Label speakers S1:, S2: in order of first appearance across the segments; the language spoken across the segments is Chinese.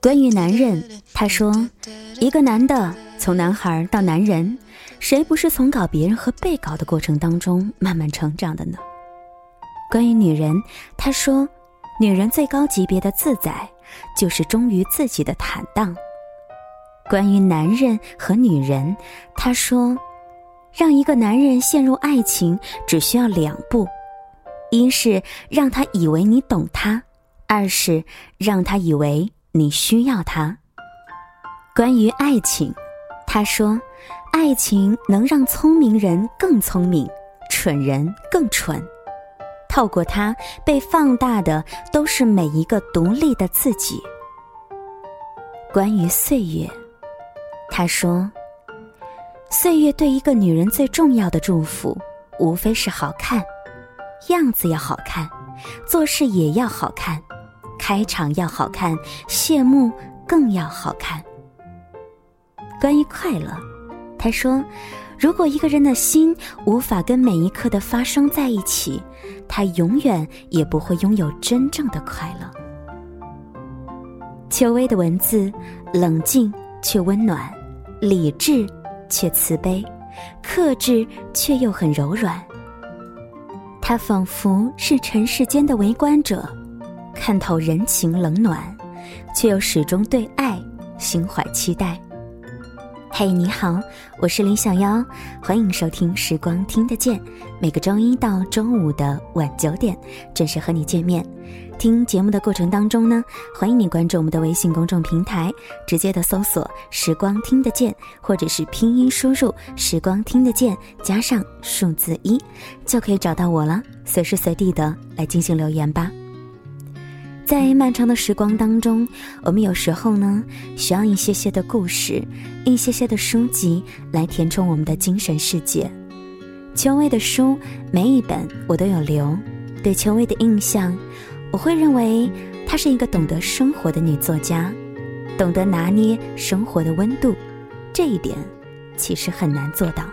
S1: 关于男人，他说：“一个男的从男孩到男人，谁不是从搞别人和被搞的过程当中慢慢成长的呢？”关于女人，他说：“女人最高级别的自在，就是忠于自己的坦荡。”关于男人和女人，他说：“让一个男人陷入爱情，只需要两步。”一是让他以为你懂他，二是让他以为你需要他。关于爱情，他说：“爱情能让聪明人更聪明，蠢人更蠢。透过它被放大的都是每一个独立的自己。”关于岁月，他说：“岁月对一个女人最重要的祝福，无非是好看。”样子要好看，做事也要好看，开场要好看，谢幕更要好看。关于快乐，他说：“如果一个人的心无法跟每一刻的发生在一起，他永远也不会拥有真正的快乐。”秋薇的文字冷静却温暖，理智却慈悲，克制却又很柔软。他仿佛是尘世间的围观者，看透人情冷暖，却又始终对爱心怀期待。嘿，你好，我是林小妖，欢迎收听《时光听得见》，每个周一到周五的晚九点准时和你见面。听节目的过程当中呢，欢迎你关注我们的微信公众平台，直接的搜索“时光听得见”或者是拼音输入“时光听得见”加上数字一，就可以找到我了。随时随地的来进行留言吧。在漫长的时光当中，我们有时候呢需要一些些的故事，一些些的书籍来填充我们的精神世界。秋薇的书每一本我都有留，对秋薇的印象。我会认为她是一个懂得生活的女作家，懂得拿捏生活的温度，这一点其实很难做到。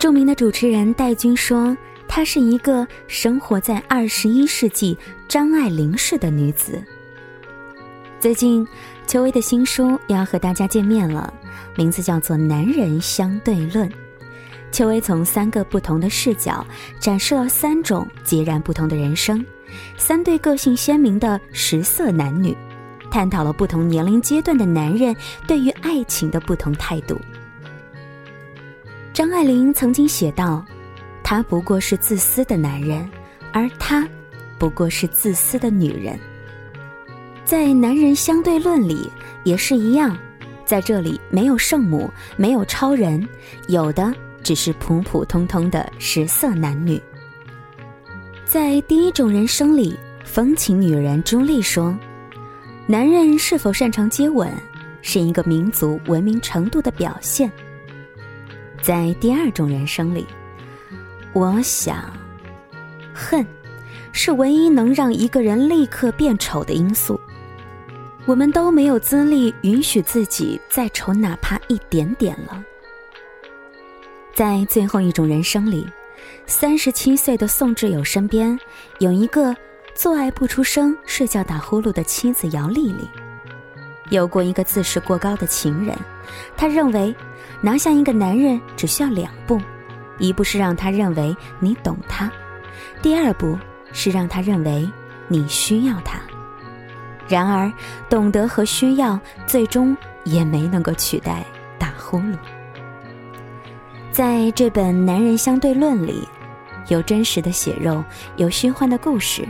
S1: 著名的主持人戴军说：“她是一个生活在二十一世纪张爱玲式的女子。”最近，邱薇的新书要和大家见面了，名字叫做《男人相对论》。邱薇从三个不同的视角展示了三种截然不同的人生，三对个性鲜明的十色男女，探讨了不同年龄阶段的男人对于爱情的不同态度。张爱玲曾经写道：“他不过是自私的男人，而她不过是自私的女人。”在《男人相对论》里也是一样，在这里没有圣母，没有超人，有的。只是普普通通的食色男女。在第一种人生里，风情女人朱莉说：“男人是否擅长接吻，是一个民族文明程度的表现。”在第二种人生里，我想，恨是唯一能让一个人立刻变丑的因素。我们都没有资历允许自己再丑哪怕一点点了。在最后一种人生里，三十七岁的宋志友身边有一个做爱不出声、睡觉打呼噜的妻子姚丽丽，有过一个自视过高的情人。他认为，拿下一个男人只需要两步：一步是让他认为你懂他，第二步是让他认为你需要他。然而，懂得和需要最终也没能够取代打呼噜。在这本《男人相对论》里，有真实的血肉，有虚幻的故事。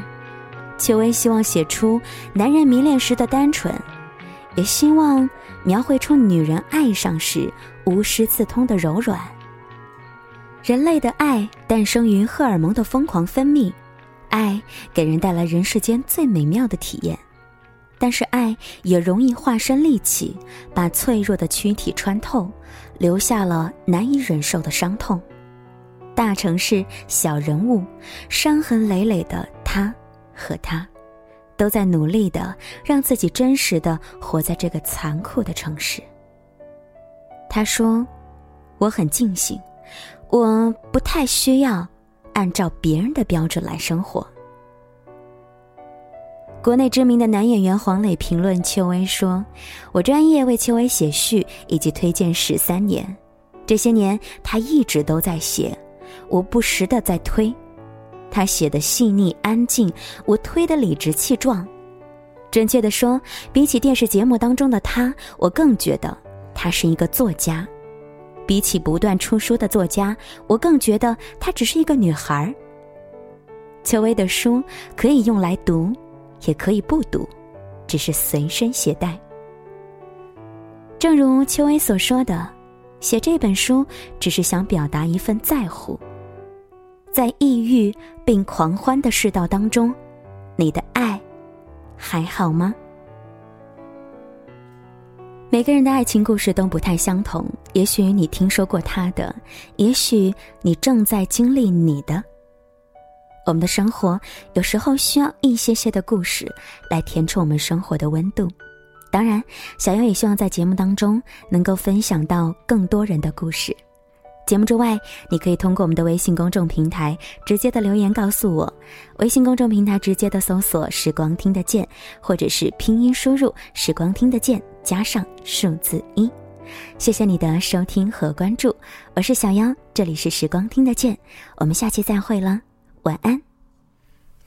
S1: 邱薇希望写出男人迷恋时的单纯，也希望描绘出女人爱上时无师自通的柔软。人类的爱诞生于荷尔蒙的疯狂分泌，爱给人带来人世间最美妙的体验，但是爱也容易化身利器，把脆弱的躯体穿透。留下了难以忍受的伤痛，大城市小人物，伤痕累累的他和他，都在努力的让自己真实的活在这个残酷的城市。他说：“我很庆幸，我不太需要，
S2: 按照别人的标准来生活。国内知名的男演员黄磊评论邱薇说：“我专业为邱薇写序以及推荐十三年，这些年他一直都在写，我不时的在推。他写的细腻安静，我推的理直气壮。准确的说，比起电视节目当中的他，我更觉得他是一个作家。比起不断出书的作家，我更觉得她只是一个女孩。邱薇的书可以用来读。”也可以不读，只是随身携带。正如邱薇所说的，写这本书只是想表达一份在乎。在抑郁并狂欢的世道当中，你的爱还好吗？每个人的爱情故事都不太相同，也许你听说过他的，也许你正在经历你的。我们的生活有时候需要一些些的故事来填充我们生活的温度。当然，小妖也希望在节目当中能够分享到更多人的故事。节目之外，你可以通过我们的微信公众平台直接的留言告诉我。微信公众平台直接的搜索“时光听得见”，或者是拼音输入“时光听得见”加上数字一。谢谢你的收听和关注，我是小妖，这里是时光听得见，我们下期再会了。晚安。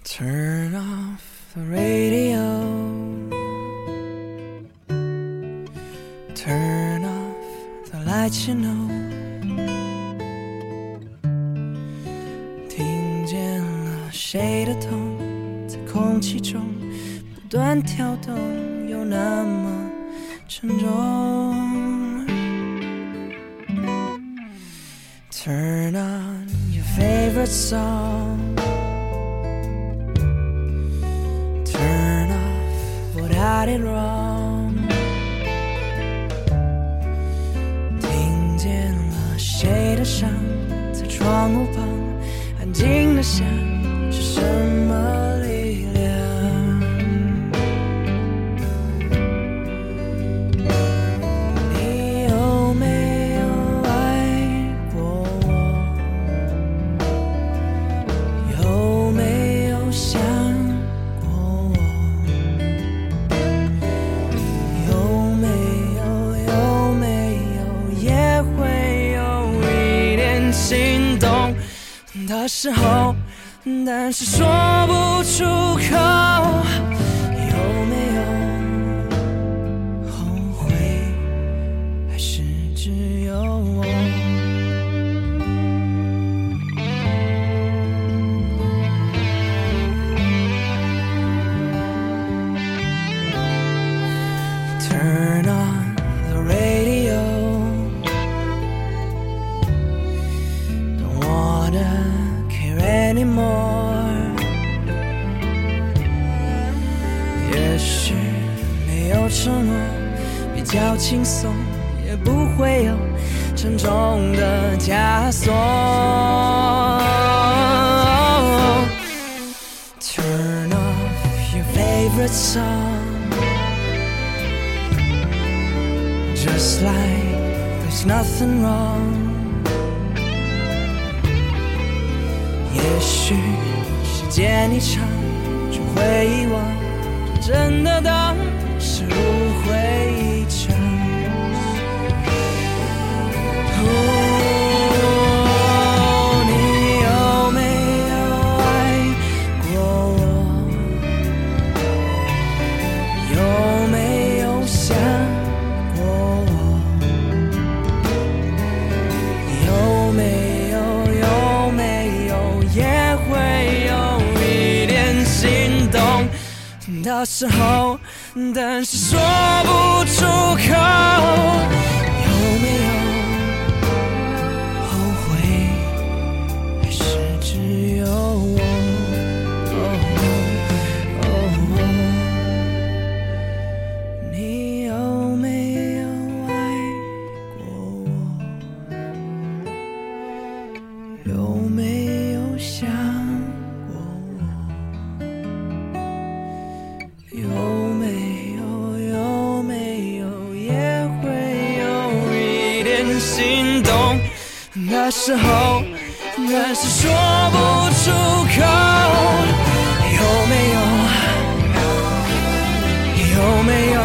S2: Turn off the radio. Turn off the lights, you know. 听见了谁的痛，在空气中不断跳动，又那么沉重。Turn on your favorite song. Turn off what I did wrong. 听见了谁的伤，在窗户旁的时候，但是说不出口。有没有承诺比较轻松，也不会有沉重的枷锁。Turn off your favorite song, just like there's nothing wrong. 也许时间一长，就会遗忘，真的当是误会。时候，但是说不出口。有没有。说不出口。有没有？有没有？